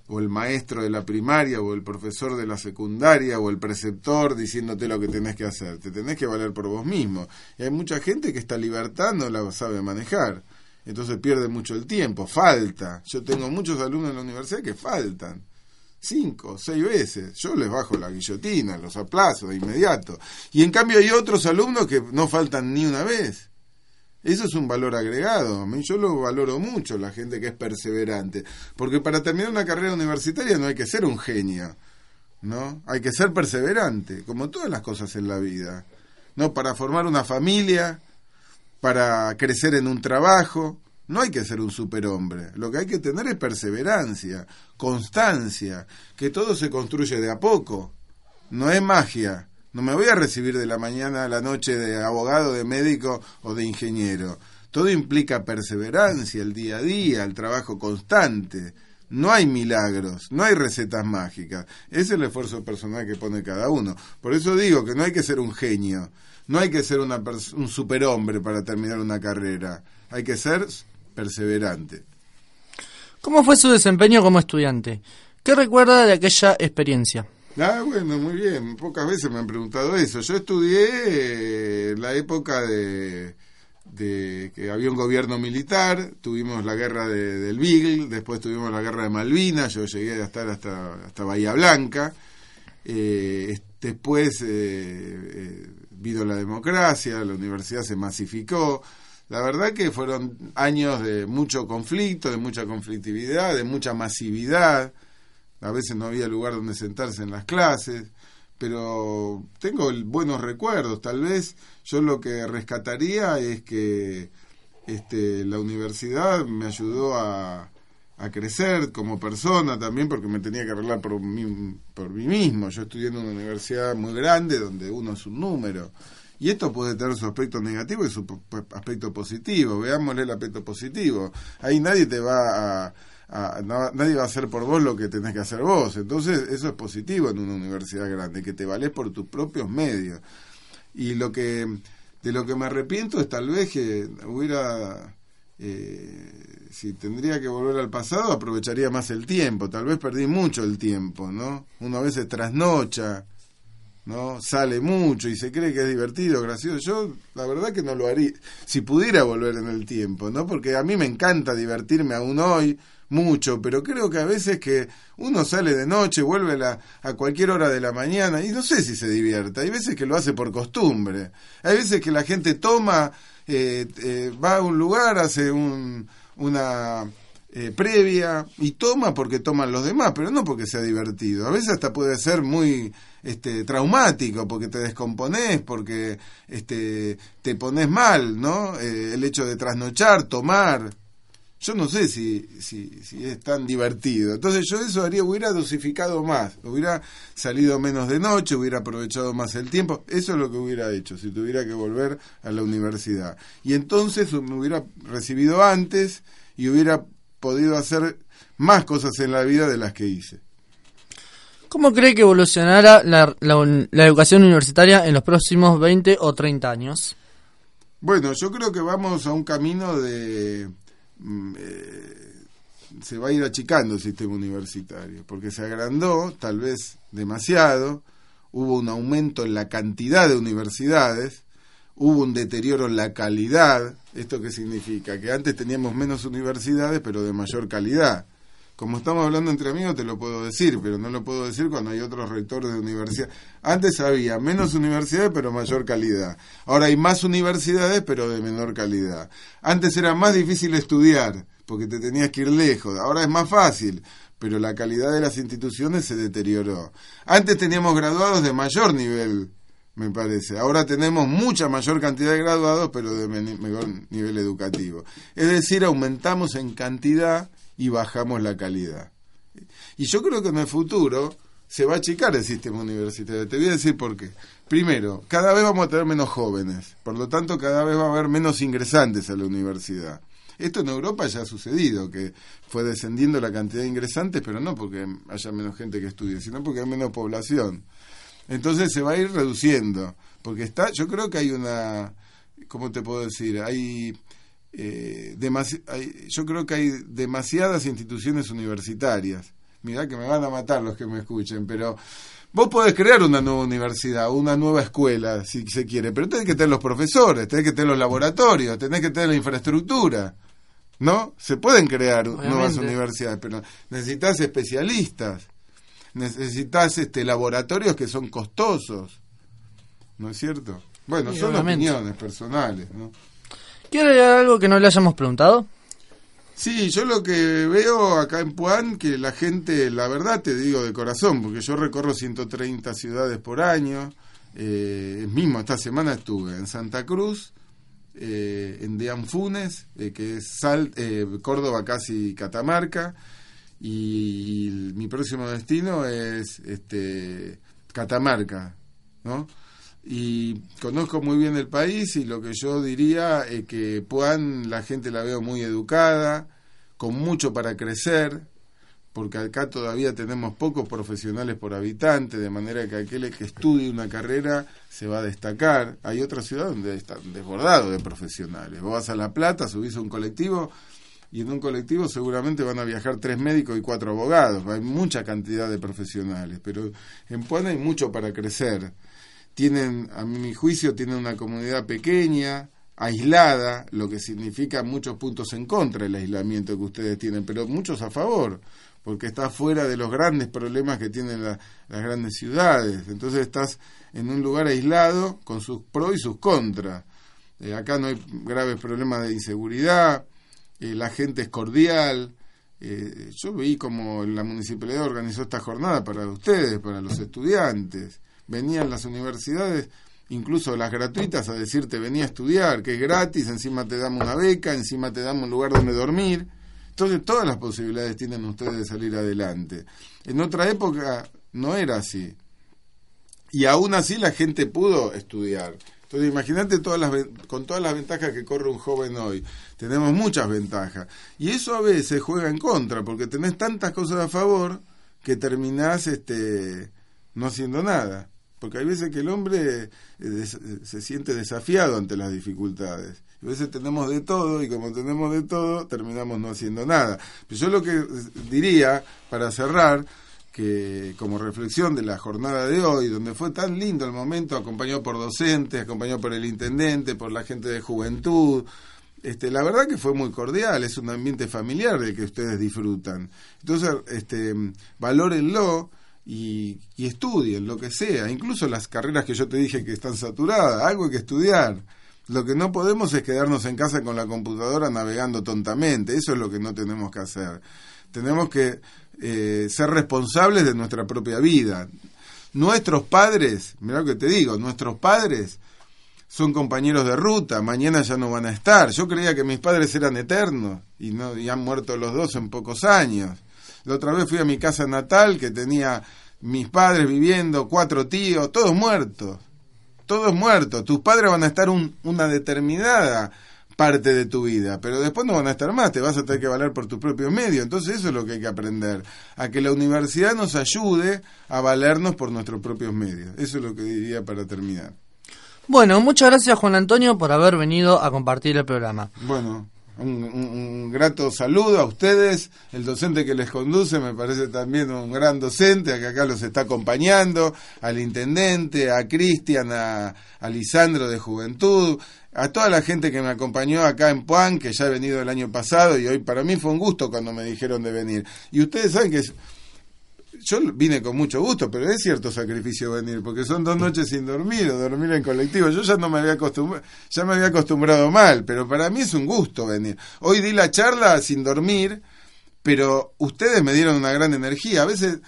o el maestro de la primaria, o el profesor de la secundaria, o el preceptor diciéndote lo que tenés que hacer. Te tenés que valer por vos mismo. Y hay mucha gente que esta libertad no la sabe manejar. Entonces pierde mucho el tiempo, falta. Yo tengo muchos alumnos en la universidad que faltan. Cinco, seis veces. Yo les bajo la guillotina, los aplazo de inmediato. Y en cambio hay otros alumnos que no faltan ni una vez. Eso es un valor agregado. Yo lo valoro mucho, la gente que es perseverante. Porque para terminar una carrera universitaria no hay que ser un genio, ¿no? Hay que ser perseverante, como todas las cosas en la vida. ¿No? Para formar una familia, para crecer en un trabajo, no hay que ser un superhombre. Lo que hay que tener es perseverancia, constancia, que todo se construye de a poco. No es magia. No me voy a recibir de la mañana a la noche de abogado, de médico o de ingeniero. Todo implica perseverancia, el día a día, el trabajo constante. No hay milagros, no hay recetas mágicas. Es el esfuerzo personal que pone cada uno. Por eso digo que no hay que ser un genio, no hay que ser una un superhombre para terminar una carrera. Hay que ser perseverante. ¿Cómo fue su desempeño como estudiante? ¿Qué recuerda de aquella experiencia? Ah, bueno, muy bien. Pocas veces me han preguntado eso. Yo estudié eh, la época de, de que había un gobierno militar, tuvimos la guerra de- del Beagle, después tuvimos la guerra de Malvinas, yo llegué a estar hasta, hasta Bahía Blanca. Eh, es- después eh, eh, vino la democracia, la universidad se masificó. La verdad que fueron años de mucho conflicto, de mucha conflictividad, de mucha masividad. A veces no había lugar donde sentarse en las clases, pero tengo buenos recuerdos. Tal vez yo lo que rescataría es que este, la universidad me ayudó a, a crecer como persona también porque me tenía que arreglar por mí, por mí mismo. Yo estudié en una universidad muy grande donde uno es un número. Y esto puede tener su aspecto negativo y su po- aspecto positivo. Veámosle el aspecto positivo. Ahí nadie te va a, a- no- nadie va a hacer por vos lo que tenés que hacer vos. Entonces eso es positivo en una universidad grande, que te valés por tus propios medios. Y lo que de lo que me arrepiento es tal vez que hubiera eh, si tendría que volver al pasado aprovecharía más el tiempo. Tal vez perdí mucho el tiempo no uno a veces trasnocha no sale mucho y se cree que es divertido gracioso. Yo la verdad que no lo haría si pudiera volver en el tiempo no porque a mí me encanta divertirme aún hoy mucho, pero creo que a veces que uno sale de noche, vuelve a, la- a cualquier hora de la mañana y no sé si se divierte. Hay veces que lo hace por costumbre. Hay veces que la gente toma, eh, eh, va a un lugar, hace un, una eh, previa y toma porque toman los demás, pero no porque sea divertido. A veces hasta puede ser muy este, traumático porque te descomponés, porque este, te pones mal, ¿no? Eh, el hecho de trasnochar, tomar yo no sé si, si, si es tan divertido. Entonces yo eso haría, hubiera dosificado más, hubiera salido menos de noche, hubiera aprovechado más el tiempo. Eso es lo que hubiera hecho si tuviera que volver a la universidad. Y entonces me hubiera recibido antes y hubiera podido hacer más cosas en la vida de las que hice. ¿Cómo cree que evolucionará la, la educación universitaria en los próximos 20 o 30 años? Bueno, yo creo que vamos a un camino de... mm, eh, se va a ir achicando el sistema universitario, porque se agrandó, tal vez demasiado, hubo un aumento en la cantidad de universidades, hubo un deterioro en la calidad. ¿Esto qué significa? Que antes teníamos menos universidades, pero de mayor calidad. Como estamos hablando entre amigos, te lo puedo decir, pero no lo puedo decir cuando hay otros rectores de universidad. Antes había menos universidades, pero mayor calidad. Ahora hay más universidades, pero de menor calidad. Antes era más difícil estudiar, porque te tenías que ir lejos. Ahora es más fácil, pero la calidad de las instituciones se deterioró. Antes teníamos graduados de mayor nivel, me parece. Ahora tenemos mucha mayor cantidad de graduados, pero de men- mejor nivel educativo. Es decir, aumentamos en cantidad y bajamos la calidad. Y yo creo que en el futuro se va a achicar el sistema universitario. Te voy a decir por qué. Primero, cada vez vamos a tener menos jóvenes, por lo tanto cada vez va a haber menos ingresantes a la universidad. Esto en Europa ya ha sucedido, que fue descendiendo la cantidad de ingresantes, pero no porque haya menos gente que estudie, sino porque hay menos población. Entonces se va a ir reduciendo, porque está, yo creo que hay una, ¿cómo te puedo decir? Hay, eh, hay- yo creo que hay demasiadas instituciones universitarias, mirá que me van a matar los que me escuchen, pero vos podés crear una nueva universidad, una nueva escuela, si se quiere, pero tenés que tener los profesores, tenés que tener los laboratorios, tenés que tener la infraestructura. ¿No? Se pueden crear nuevas universidades, pero necesitas especialistas, necesitas este laboratorios que son costosos. ¿No es cierto? Bueno, Sí, son obviamente. opiniones personales, ¿no? ¿Quiere agregar algo que no le hayamos preguntado? Sí, yo lo que veo acá en Puan, que la gente, la verdad te digo de corazón, porque yo recorro 130 ciudades por año, eh, mismo esta semana estuve en Santa Cruz, eh, en Deanfunes, eh, que es Sal- eh, Córdoba casi Catamarca, y, mi próximo destino es este Catamarca, ¿no? Y conozco muy bien el país y lo que yo diría es que Puan la gente la veo muy educada, con mucho para crecer, porque acá todavía tenemos pocos profesionales por habitante, de manera que aquel que estudie una carrera se va a destacar. Hay otras ciudades donde están desbordados de profesionales. Vos vas a La Plata, subís a un colectivo y en un colectivo seguramente van a viajar tres médicos y cuatro abogados. Hay mucha cantidad de profesionales, pero en Puan hay mucho para crecer. Tienen, a mi juicio, tienen una comunidad pequeña, aislada, lo que significa muchos puntos en contra del aislamiento que ustedes tienen, pero muchos a favor, porque está fuera de los grandes problemas que tienen la- las grandes ciudades. Entonces estás en un lugar aislado con sus pros y sus contras. Eh, acá no hay graves problemas de inseguridad, eh, la gente es cordial. Eh, yo vi como la municipalidad organizó esta jornada para ustedes, para los estudiantes. Venían las universidades, incluso las gratuitas, a decirte venía a estudiar, que es gratis, encima te damos una beca, encima te damos un lugar donde dormir. Entonces todas las posibilidades tienen ustedes de salir adelante. En otra época no era así. Y aún así la gente pudo estudiar. Entonces imagínate con todas las ventajas que corre un joven hoy. Tenemos muchas ventajas. Y eso a veces juega en contra, porque tenés tantas cosas a favor que terminás este, no haciendo nada. Porque hay veces que el hombre eh, des- se siente desafiado ante las dificultades. A veces tenemos de todo y como tenemos de todo terminamos no haciendo nada. Pero yo lo que eh, diría, para cerrar, que como reflexión de la jornada de hoy, donde fue tan lindo el momento, acompañado por docentes, acompañado por el intendente, por la gente de juventud, este, la verdad que fue muy cordial, es un ambiente familiar del que ustedes disfrutan. Entonces, este, valórenlo y, estudien lo que sea, incluso las carreras que yo te dije que están saturadas, algo hay que estudiar. Lo que no podemos es quedarnos en casa con la computadora navegando tontamente, eso es lo que no tenemos que hacer. Tenemos que eh, ser responsables de nuestra propia vida. Nuestros padres, mira lo que te digo, nuestros padres son compañeros de ruta, mañana ya no van a estar. Yo creía que mis padres eran eternos y, no, y han muerto los dos en pocos años. La otra vez fui a mi casa natal que tenía mis padres viviendo, cuatro tíos, todos muertos. Todos muertos. Tus padres van a estar un- una determinada parte de tu vida, pero después no van a estar más, te vas a tener que valer por tus propios medios. Entonces eso es lo que hay que aprender, a que la universidad nos ayude a valernos por nuestros propios medios. Eso es lo que diría para terminar. Bueno, muchas gracias Juan Antonio por haber venido a compartir el programa. Bueno, un, grato saludo a ustedes, el docente que les conduce me parece también un gran docente, que acá los está acompañando, al intendente, a Cristian, a, a Lisandro de Juventud, a toda la gente que me acompañó acá en Puan, que ya he venido el año pasado y hoy para mí fue un gusto cuando me dijeron de venir. Y ustedes saben que es- yo vine con mucho gusto, pero es cierto sacrificio venir, porque son dos noches sin dormir o dormir en colectivo. Yo ya no me había acostumbrado, ya me había acostumbrado mal, pero para mí es un gusto venir. Hoy di la charla sin dormir, pero ustedes me dieron una gran energía. A veces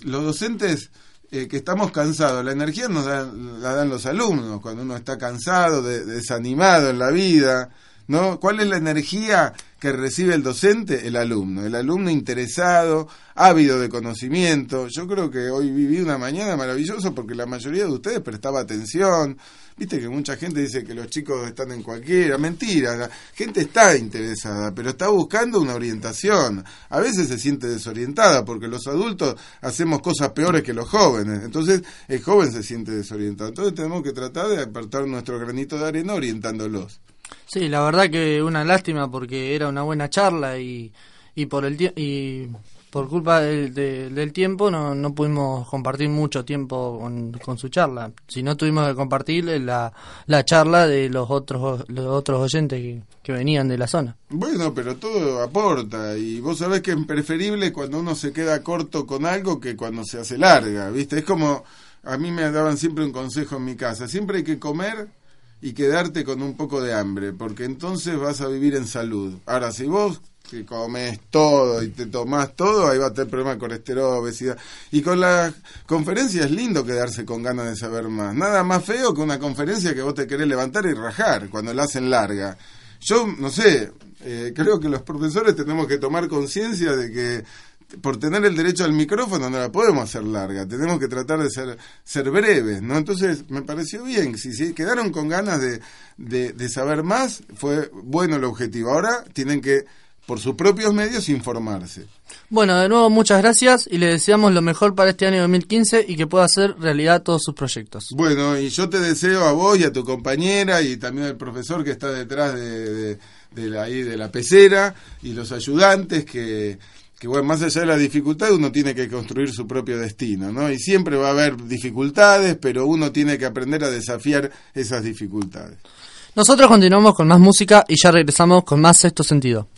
los docentes eh, que estamos cansados, la energía nos da- la dan los alumnos cuando uno está cansado, de- desanimado en la vida. ¿No? ¿Cuál es la energía que recibe el docente? El alumno. El alumno interesado, ávido de conocimiento. Yo creo que hoy viví una mañana maravillosa porque la mayoría de ustedes prestaba atención. Viste que mucha gente dice que los chicos están en cualquiera. Mentira. La gente está interesada, pero está buscando una orientación. A veces se siente desorientada porque los adultos hacemos cosas peores que los jóvenes. Entonces el joven se siente desorientado. Entonces tenemos que tratar de apartar nuestro granito de arena orientándolos. Sí, la verdad que una lástima porque era una buena charla y, y por el y por culpa del, de- del tiempo no, no pudimos compartir mucho tiempo con, con su charla. Si no tuvimos que compartir la, la charla de los otros los otros oyentes que, que venían de la zona. Bueno, pero todo aporta y vos sabés que es preferible cuando uno se queda corto con algo que cuando se hace larga, ¿viste? Es como a mí me daban siempre un consejo en mi casa, siempre hay que comer y quedarte con un poco de hambre, porque entonces vas a vivir en salud. Ahora, si vos que comes todo y te tomás todo, ahí va a tener problema de colesterol, obesidad. Y con la conferencia es lindo quedarse con ganas de saber más. Nada más feo que una conferencia que vos te querés levantar y rajar cuando la hacen larga. Yo, no sé, eh, creo que los profesores tenemos que tomar conciencia de que por tener el derecho al micrófono no la podemos hacer larga, tenemos que tratar de ser, ser breves, ¿no? Entonces me pareció bien, si, si quedaron con ganas de, de, de saber más, fue bueno el objetivo. Ahora tienen que, por sus propios medios, informarse. Bueno, de nuevo muchas gracias y le deseamos lo mejor para este año 2015 y que pueda hacer realidad todos sus proyectos. Bueno, y yo te deseo a vos y a tu compañera y también al profesor que está detrás de, de, de la, ahí de la pecera y los ayudantes que, que, bueno, más allá de la dificultad uno tiene que construir su propio destino, ¿no? Y siempre va a haber dificultades, pero uno tiene que aprender a desafiar esas dificultades. Nosotros continuamos con más música y ya regresamos con más sexto sentido.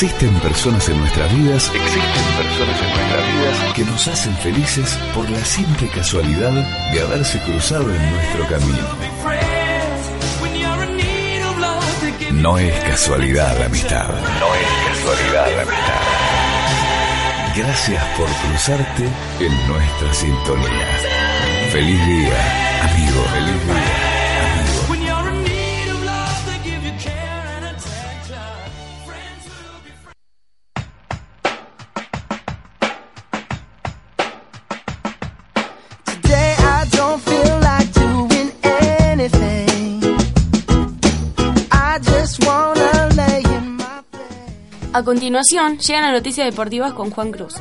Existen personas en nuestras vidas, existen personas en nuestras vidas que nos hacen felices por la simple casualidad de haberse cruzado en nuestro camino. No es casualidad la amistad, no es casualidad la amistad. Gracias por cruzarte en nuestra sintonía. Feliz día, amigo, feliz día. A continuación, llegan las noticias deportivas con Juan Cruz.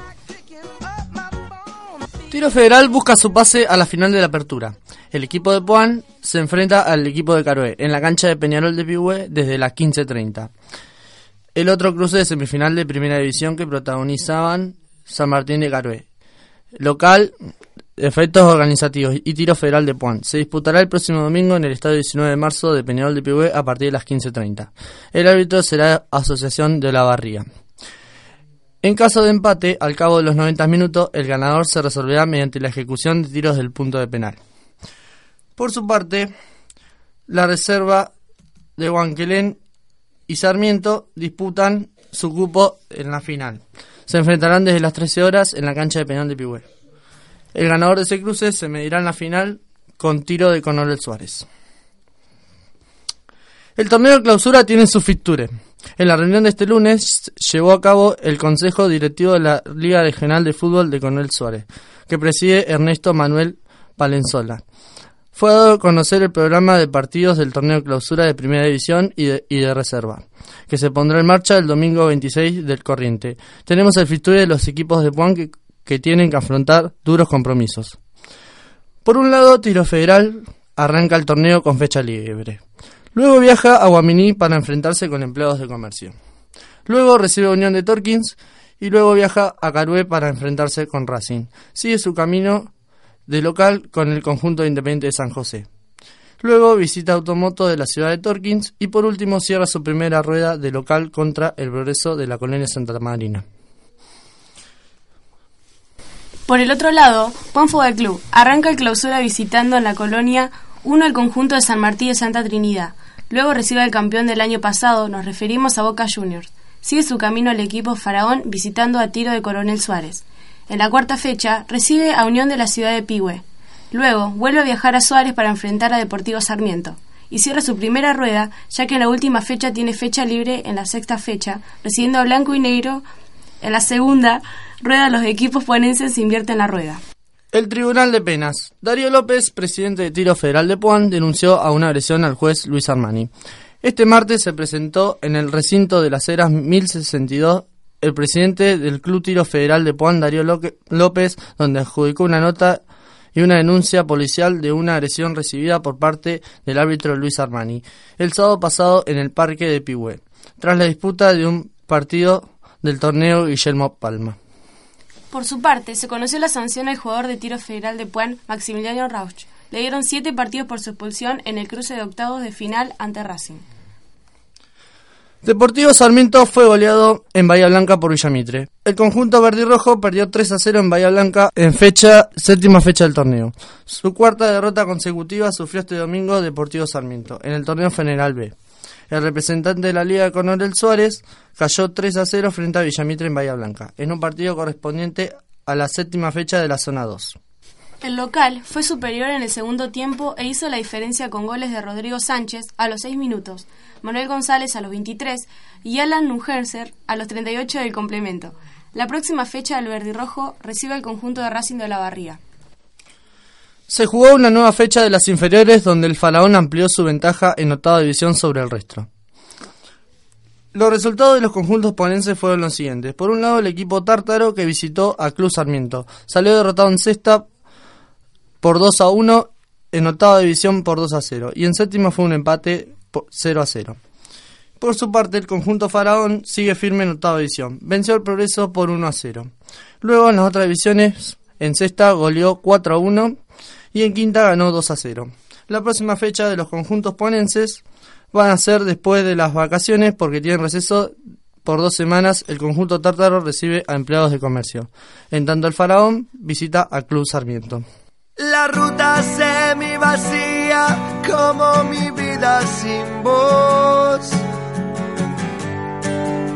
Tiro Federal busca su pase a la final de la apertura. El equipo de Puan se enfrenta al equipo de Caroé en la cancha de Peñarol de Pihue desde las 15.30. El otro cruce de semifinal de primera división que protagonizaban San Martín de Caroé. Local, efectos organizativos y tiro federal de Puan. Se disputará el próximo domingo en el estadio 19 de marzo de Peñarol de Pihue a partir de las 15.30. El árbitro será Asociación de la Barría. En caso de empate, al cabo de los 90 minutos, el ganador se resolverá mediante la ejecución de tiros del punto de penal. Por su parte, la reserva de Huanquelén y Sarmiento disputan su cupo en la final. Se enfrentarán desde las 13 horas en la cancha de penal de Pihue. El ganador de ese cruce se medirá en la final con tiro de Coronel Suárez. El torneo de clausura tiene su fixture. En la reunión de este lunes llevó a cabo el Consejo Directivo de la Liga Regional de Fútbol de Coronel Suárez, que preside Ernesto Manuel Palenzola. Fue dado a conocer el programa de partidos del torneo de clausura de Primera División y de, y de Reserva, que se pondrá en marcha el domingo 26 del corriente. Tenemos el fixture de los equipos de Puan que, que tienen que afrontar duros compromisos. Por un lado, Tiro Federal arranca el torneo con fecha libre. Luego viaja a Guaminí para enfrentarse con empleados de comercio. Luego recibe Unión de Torkins y luego viaja a Carué para enfrentarse con Racing. Sigue su camino de local con el conjunto de Independiente de San José. Luego visita Automoto de la ciudad de Torkins y por último cierra su primera rueda de local contra el progreso de la colonia Santa Marina. Por el otro lado, Juan Fútbol Club arranca el clausura visitando en la colonia 1 el conjunto de San Martín de Santa Trinidad. Luego recibe al campeón del año pasado, nos referimos a Boca Juniors. Sigue su camino el equipo Faraón visitando a tiro de Coronel Suárez. En la cuarta fecha recibe a Unión de la ciudad de Pigüe. Luego vuelve a viajar a Suárez para enfrentar a Deportivo Sarmiento. Y cierra su primera rueda, ya que en la última fecha tiene fecha libre en la sexta fecha, recibiendo a Blanco y Negro. En la segunda rueda los equipos puanenses invierten la rueda. El Tribunal de Penas. Darío López, presidente de Tiro Federal de Puan, denunció a una agresión al juez Luis Armani. Este martes se presentó en el recinto de las Heras 1062 el presidente del Club Tiro Federal de Puan, Darío López, donde adjudicó una nota y una denuncia policial de una agresión recibida por parte del árbitro Luis Armani el sábado pasado en el parque de Pihue, tras la disputa de un partido del torneo Guillermo Palma. Por su parte, se conoció la sanción al jugador de tiro federal de Puan, Maximiliano Rauch. Le dieron siete partidos por su expulsión en el cruce de octavos de final ante Racing. Deportivo Sarmiento fue goleado en Bahía Blanca por Villamitre. El conjunto verde y rojo perdió 3 a 0 en Bahía Blanca en fecha, séptima fecha del torneo. Su cuarta derrota consecutiva sufrió este domingo Deportivo Sarmiento en el torneo General B. El representante de la Liga Coronel Suárez cayó 3 a 0 frente a Villamitre en Bahía Blanca, en un partido correspondiente a la séptima fecha de la zona 2. El local fue superior en el segundo tiempo e hizo la diferencia con goles de Rodrigo Sánchez a los 6 minutos, Manuel González a los 23 y Alan Nujerser a los 38 del complemento. La próxima fecha el verde y rojo recibe al conjunto de Racing de la Barría. Se jugó una nueva fecha de las inferiores donde el Faraón amplió su ventaja en octava división sobre el resto. Los resultados de los conjuntos ponenses fueron los siguientes. Por un lado, el equipo tártaro que visitó a Club Sarmiento. Salió derrotado en sexta por 2 a 1, en octava división por 2 a 0. Y en séptima fue un empate por 0 a 0. Por su parte, el conjunto Faraón sigue firme en octava división. Venció al progreso por 1 a 0. Luego, en las otras divisiones, en sexta goleó 4 a 1 y en quinta ganó 2 a 0. La próxima fecha de los conjuntos ponenses van a ser después de las vacaciones porque tienen receso por dos semanas, el conjunto tártaro recibe a empleados de comercio. En tanto, el faraón visita a Club Sarmiento. La ruta semi vacía como mi vida sin voz.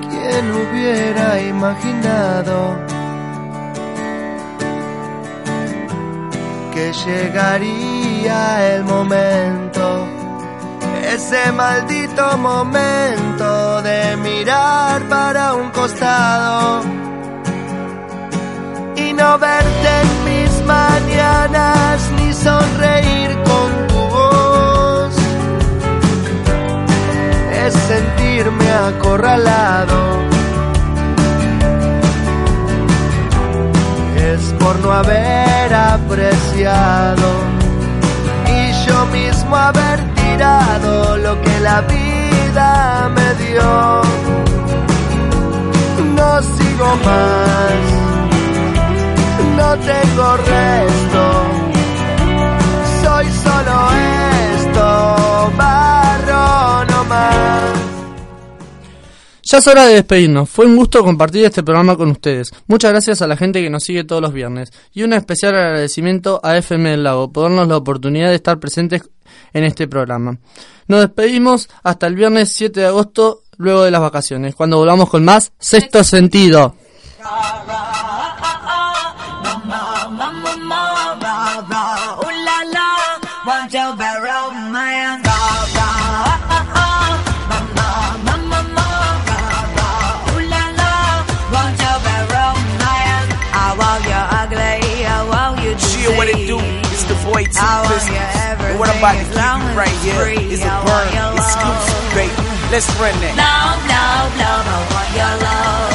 ¿Quién hubiera imaginado llegaría el momento? Ese maldito momento de mirar para un costado y no verte en mis mañanas ni sonreír con tu voz. Es sentirme acorralado. Por no haber apreciado y yo mismo haber tirado lo que la vida me dio. No sigo más no tengo resto. Soy solo esto, barro no más. Ya es hora de despedirnos. Fue un gusto compartir este programa con ustedes. Muchas gracias a la gente que nos sigue todos los viernes. Y un especial agradecimiento a FM del Lago por darnos la oportunidad de estar presentes en este programa. Nos despedimos hasta el viernes 7 de agosto, luego de las vacaciones, cuando volvamos con más Sexto Sentido. Somebody keep it right here. It's a burn It's exclusive, baby. Let's run that. No, no, no, no, want your love.